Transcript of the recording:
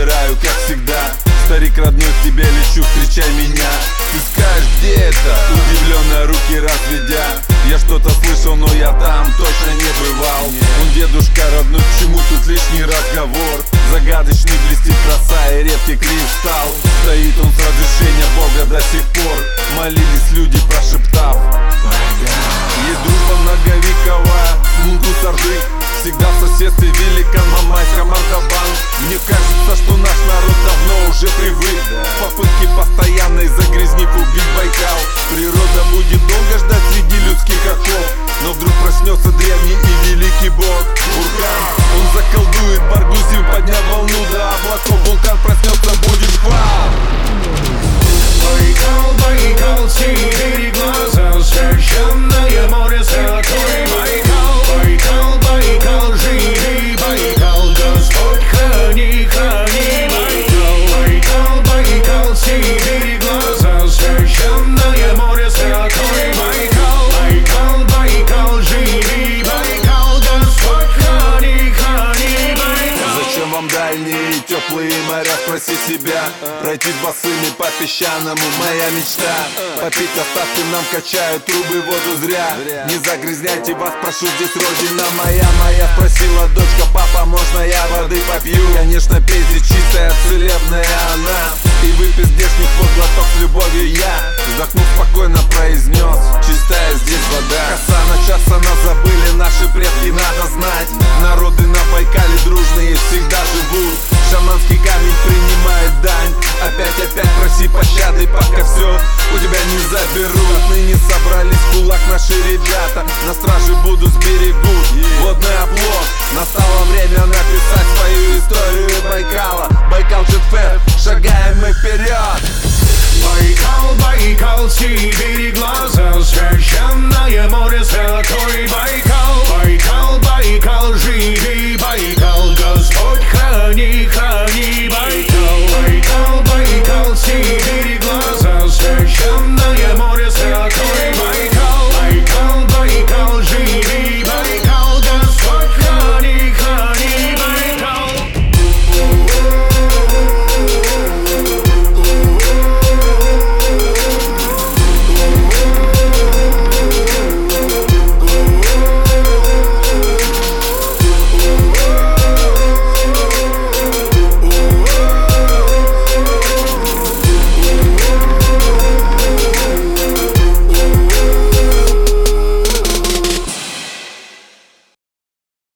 выбираю, как всегда. Старик родной, к тебе лечу, встречай меня. Ты скажешь, где это? Удивленно руки разведя. Я что-то слышал, но я там точно не бывал. Он дедушка родной, почему тут лишний разговор? Загадочный блестит краса и редкий кристалл. Стоит он с разрешения Бога до сих пор. Молились люди, прошептав Есть дружба многовековая, мунду сардык Всегда в соседстве великан Мамайка Мардабан Мне кажется, что наш народ давно уже привык. Попытки постоянной загрязнив убить Байкал. Природа будет долго ждать среди людских оков. Но вдруг проснется древний и великий бог теплые моря? Спроси себя. Пройти босыми по песчаному Моя мечта. Попить остатки нам качают трубы воду зря. Не загрязняйте вас, прошу, здесь родина моя. Моя спросила дочка, папа, можно я воды попью? Конечно, пей здесь чистая, целебная она. И выпей здешних вот глоток с любовью я. Вздохнув спокойно произнес Чистая здесь вода Коса начаться нас забыли наши предки, надо знать. Народы на пока все у тебя не заберут Отныне собрались в кулак наши ребята. На страже будут сберегут Водный оплот. Настало время написать свою историю Байкала. Байкал Джетфэт Шагаем мы вперед Байкал, Байкал, Сибирь глаза Священное море, святой Байкал.